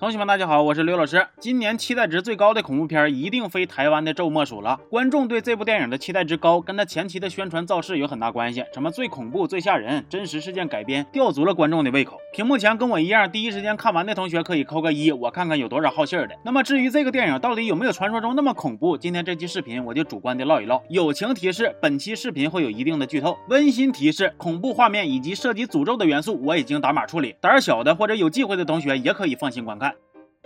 同学们，大家好，我是刘老师。今年期待值最高的恐怖片，一定非台湾的《咒》莫属了。观众对这部电影的期待值高，跟他前期的宣传造势有很大关系。什么最恐怖、最吓人，真实事件改编，吊足了观众的胃口。屏幕前跟我一样第一时间看完的同学可以扣个一，我看看有多少好信儿的。那么至于这个电影到底有没有传说中那么恐怖，今天这期视频我就主观的唠一唠。友情提示：本期视频会有一定的剧透。温馨提示：恐怖画面以及涉及诅咒的元素我已经打码处理，胆小的或者有忌讳的同学也可以放心观看。が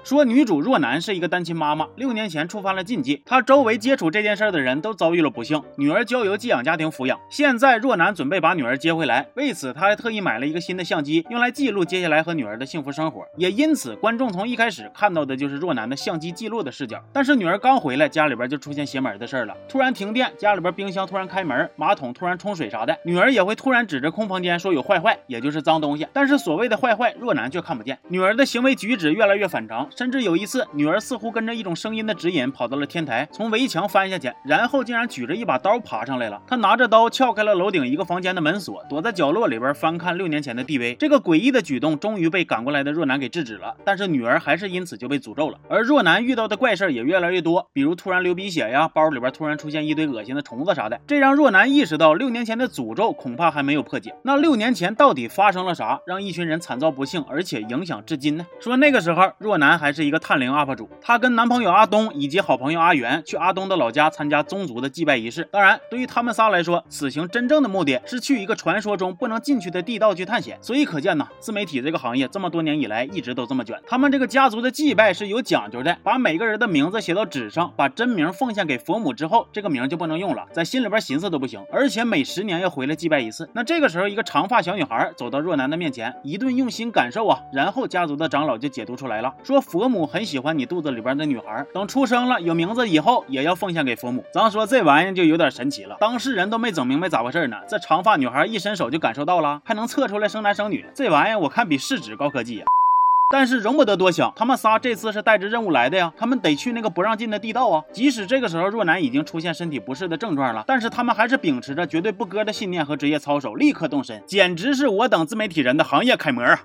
说女主若男是一个单亲妈妈，六年前触犯了禁忌，她周围接触这件事的人都遭遇了不幸，女儿交由寄养家庭抚养。现在若男准备把女儿接回来，为此他还特意买了一个新的相机，用来记录接下来和女儿的幸福生活。也因此，观众从一开始看到的就是若男的相机记录的视角。但是女儿刚回来，家里边就出现邪门的事儿了，突然停电，家里边冰箱突然开门，马桶突然冲水啥的，女儿也会突然指着空房间说有坏坏，也就是脏东西。但是所谓的坏坏，若男却看不见。女儿的行为举止越来越反常，甚至有一次。女儿似乎跟着一种声音的指引，跑到了天台，从围墙翻下去，然后竟然举着一把刀爬上来了。她拿着刀撬开了楼顶一个房间的门锁，躲在角落里边翻看六年前的 DV。这个诡异的举动终于被赶过来的若男给制止了，但是女儿还是因此就被诅咒了。而若男遇到的怪事也越来越多，比如突然流鼻血呀，包里边突然出现一堆恶心的虫子啥的，这让若男意识到六年前的诅咒恐怕还没有破解。那六年前到底发生了啥，让一群人惨遭不幸，而且影响至今呢？说那个时候若男还还是一个探灵 UP 主。她跟男朋友阿东以及好朋友阿元去阿东的老家参加宗族的祭拜仪式。当然，对于他们仨来说，此行真正的目的是去一个传说中不能进去的地道去探险。所以可见呢，自媒体这个行业这么多年以来一直都这么卷。他们这个家族的祭拜是有讲究的，把每个人的名字写到纸上，把真名奉献给佛母之后，这个名就不能用了，在心里边寻思都不行。而且每十年要回来祭拜一次。那这个时候，一个长发小女孩走到若男的面前，一顿用心感受啊，然后家族的长老就解读出来了，说佛母很喜欢你肚子。里边的女孩，等出生了有名字以后，也要奉献给佛母。咱说这玩意儿就有点神奇了，当事人都没整明白咋回事呢。这长发女孩一伸手就感受到了，还能测出来生男生女，这玩意儿我看比试纸高科技呀。但是容不得多想，他们仨这次是带着任务来的呀，他们得去那个不让进的地道啊。即使这个时候若男已经出现身体不适的症状了，但是他们还是秉持着绝对不割的信念和职业操守，立刻动身，简直是我等自媒体人的行业楷模啊！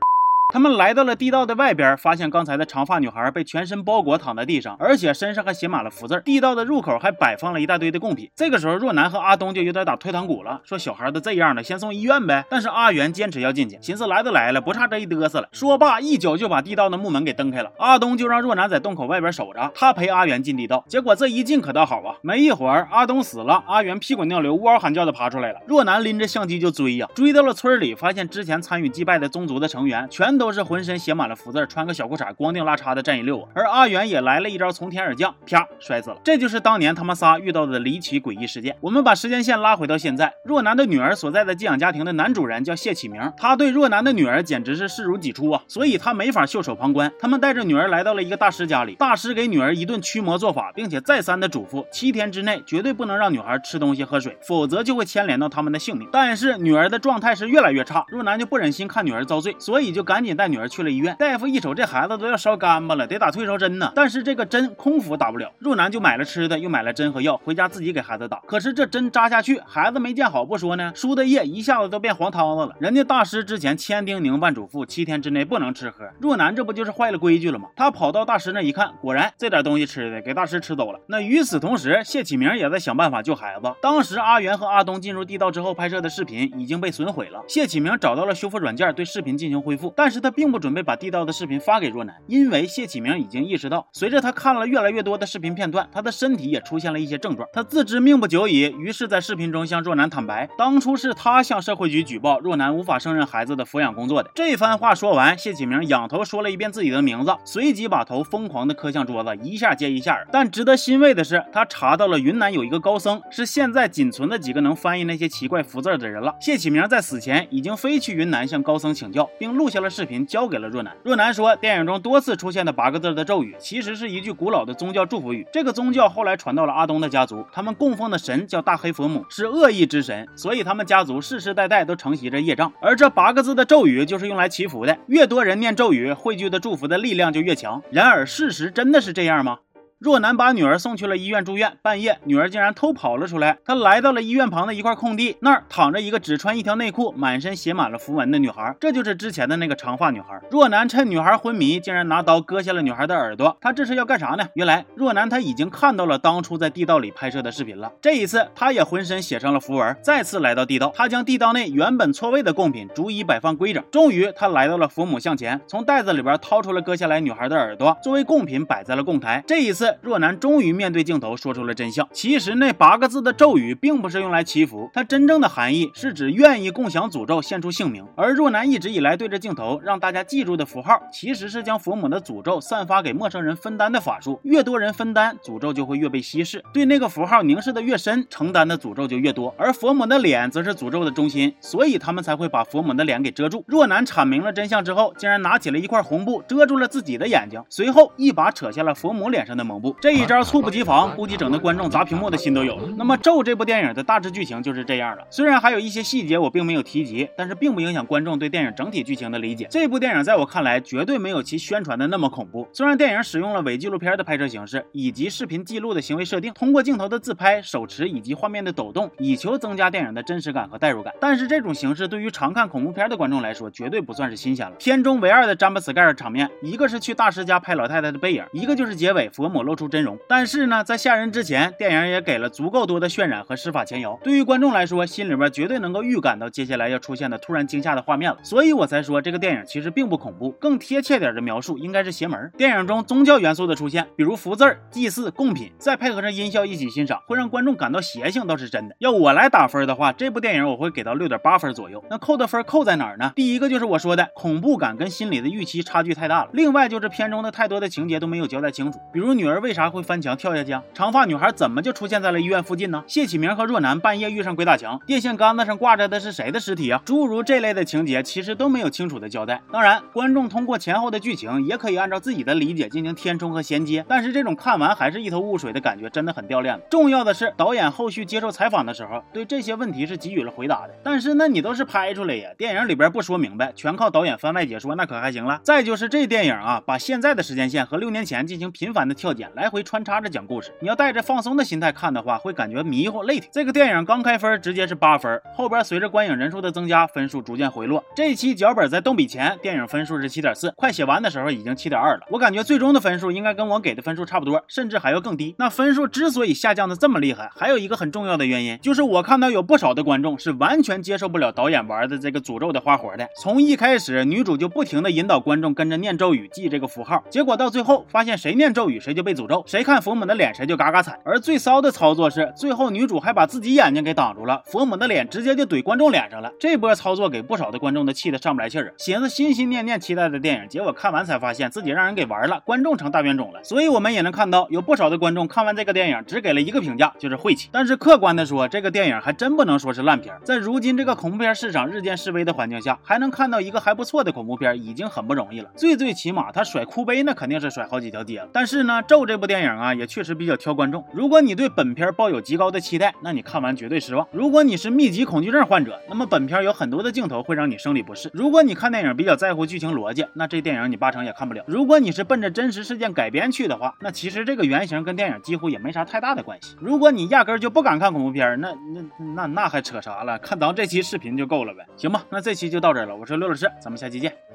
他们来到了地道的外边，发现刚才的长发女孩被全身包裹躺在地上，而且身上还写满了福字。地道的入口还摆放了一大堆的贡品。这个时候，若男和阿东就有点打退堂鼓了，说小孩都这样了，先送医院呗。但是阿元坚持要进去，寻思来都来了，不差这一嘚瑟了。说罢，一脚就把地道的木门给蹬开了。阿东就让若男在洞口外边守着，他陪阿元进地道。结果这一进可倒好啊，没一会儿阿东死了，阿元屁滚尿流、呜嗷喊叫的爬出来了。若男拎着相机就追呀，追到了村里，发现之前参与祭拜的宗族的成员全。都是浑身写满了福字，穿个小裤衩，光腚拉碴的站一溜！而阿元也来了一招从天而降，啪摔死了。这就是当年他们仨遇到的离奇诡异事件。我们把时间线拉回到现在，若男的女儿所在的寄养家庭的男主人叫谢启明，他对若男的女儿简直是视如己出啊，所以他没法袖手旁观。他们带着女儿来到了一个大师家里，大师给女儿一顿驱魔做法，并且再三的嘱咐，七天之内绝对不能让女孩吃东西喝水，否则就会牵连到他们的性命。但是女儿的状态是越来越差，若男就不忍心看女儿遭罪，所以就赶紧。带女儿去了医院，大夫一瞅，这孩子都要烧干巴了，得打退烧针呢。但是这个针空腹打不了，若男就买了吃的，又买了针和药，回家自己给孩子打。可是这针扎下去，孩子没见好不说呢，输的液一下子都变黄汤子了。人家大师之前千叮咛万嘱咐，七天之内不能吃喝。若男这不就是坏了规矩了吗？他跑到大师那一看，果然这点东西吃的给大师吃走了。那与此同时，谢启明也在想办法救孩子。当时阿元和阿东进入地道之后拍摄的视频已经被损毁了，谢启明找到了修复软件，对视频进行恢复，但是。他并不准备把地道的视频发给若男，因为谢启明已经意识到，随着他看了越来越多的视频片段，他的身体也出现了一些症状。他自知命不久矣，于是，在视频中向若男坦白，当初是他向社会局举报若男无法胜任孩子的抚养工作的。这番话说完，谢启明仰头说了一遍自己的名字，随即把头疯狂地磕向桌子，一下接一下。但值得欣慰的是，他查到了云南有一个高僧，是现在仅存的几个能翻译那些奇怪福字的人了。谢启明在死前已经飞去云南向高僧请教，并录下了视频频。交给了若男。若男说，电影中多次出现的八个字的咒语，其实是一句古老的宗教祝福语。这个宗教后来传到了阿东的家族，他们供奉的神叫大黑佛母，是恶意之神，所以他们家族世世代代都承袭着业障。而这八个字的咒语就是用来祈福的，越多人念咒语，汇聚的祝福的力量就越强。然而，事实真的是这样吗？若男把女儿送去了医院住院，半夜女儿竟然偷跑了出来。他来到了医院旁的一块空地，那儿躺着一个只穿一条内裤、满身写满了符文的女孩，这就是之前的那个长发女孩。若男趁女孩昏迷，竟然拿刀割下了女孩的耳朵。他这是要干啥呢？原来若男他已经看到了当初在地道里拍摄的视频了。这一次，他也浑身写上了符文，再次来到地道。他将地道内原本错位的贡品逐一摆放规整。终于，他来到了佛母像前，从袋子里边掏出了割下来女孩的耳朵，作为贡品摆在了供台。这一次，若男终于面对镜头说出了真相。其实那八个字的咒语并不是用来祈福，它真正的含义是指愿意共享诅咒，献出性命。而若男一直以来对着镜头让大家记住的符号，其实是将佛母的诅咒散发给陌生人分担的法术。越多人分担，诅咒就会越被稀释。对那个符号凝视的越深，承担的诅咒就越多。而佛母的脸则是诅咒的中心，所以他们才会把佛母的脸给遮住。若男阐明了真相之后，竟然拿起了一块红布遮住了自己的眼睛，随后一把扯下了佛母脸上的蒙布。这一招猝不及防，估计整的观众砸屏幕的心都有了。那么《咒》这部电影的大致剧情就是这样了。虽然还有一些细节我并没有提及，但是并不影响观众对电影整体剧情的理解。这部电影在我看来绝对没有其宣传的那么恐怖。虽然电影使用了伪纪录片的拍摄形式以及视频记录的行为设定，通过镜头的自拍、手持以及画面的抖动，以求增加电影的真实感和代入感。但是这种形式对于常看恐怖片的观众来说，绝对不算是新鲜了。片中唯二的詹姆斯盖尔场面，一个是去大师家拍老太太的背影，一个就是结尾佛母露出真容。但是呢，在吓人之前，电影也给了足够多的渲染和施法前摇。对于观众来说，心里边绝对能够预感到接下来要出现的突然惊吓的画面了。所以我才说这个电影其实并不恐怖，更贴切点的描述应该是邪门。电影中宗教元素的出现，比如福字、祭祀、贡品，再配合上音效一起欣赏，会让观众感到邪性，倒是真的。要我来打分的话，这部电影我会给到六点八分左右。那扣的分扣在哪儿呢？第一个就是我说的恐怖感跟心里的预期差距太大了。另外就是片中的太多的情节都没有交代清楚，比如女儿为啥会翻墙跳下去？长发女孩怎么就出现在了医院附近呢？谢启明和若男半夜遇上鬼打墙，电线杆子上挂着的是谁的尸体啊？诸如这类的情节其实都没有清楚的交代。当然，观众通过前后的剧情也可以按照自己的理解进行填充和衔接，但是这种看完还是一头雾水的感觉真的很掉链子。重要的是，导演后续接受采访的时候对这些问题是给予了回答的。但是那你都是拍出来呀，电影里边不说明白，全靠导演番外解说，那可还行了。再就是这电影啊，把现在的时间线和六年前进行频繁的跳剪，来回穿插着讲故事。你要带着放松的心态看的话，会感觉迷糊累挺。这个电影刚开分直接是八分，后边随着观影人数的增加，分数逐渐回落。这一期脚本在动笔前，电影分数是七点四，快写完的时候已经七点二了。我感觉最终的分数应该跟我给的分数差不多，甚至还要更低。那分数之所以下降的这么厉害，还有一个很重要的原因，就是我看到有不少的观众是完全接受不了导演玩的这个诅咒的花活的。从一开始，女主就不停的引导观众跟着念咒语，记这个符号，结果到最后发现谁念咒语谁就被诅咒，谁看佛母的脸谁就嘎嘎惨。而最骚的操作是，最后女主还把自己眼睛给挡住了，佛母的脸直接就怼观众脸上了。这波操作给不少的观众都气得上不来气儿，寻思心心念念期待的电影，结果看完才发现自己让人给玩了，观众成大冤种了。所以我们也能看到，有不少的观众看完这个电影只给了一个评价，就是晦气。但是客观的说，这个电影还真不能说是烂片。在如今这个恐怖片市场日渐式微的环境下，还能看到一个还不错的恐怖片，已经很不容易了。最最起码他甩哭杯那肯定是甩好几条街了。但是呢，这部电影啊，也确实比较挑观众。如果你对本片抱有极高的期待，那你看完绝对失望。如果你是密集恐惧症患者，那么本片有很多的镜头会让你生理不适。如果你看电影比较在乎剧情逻辑，那这电影你八成也看不了。如果你是奔着真实事件改编去的话，那其实这个原型跟电影几乎也没啥太大的关系。如果你压根就不敢看恐怖片，那那那那还扯啥了？看咱这期视频就够了呗。行吧，那这期就到这儿了。我是刘老师，咱们下期见。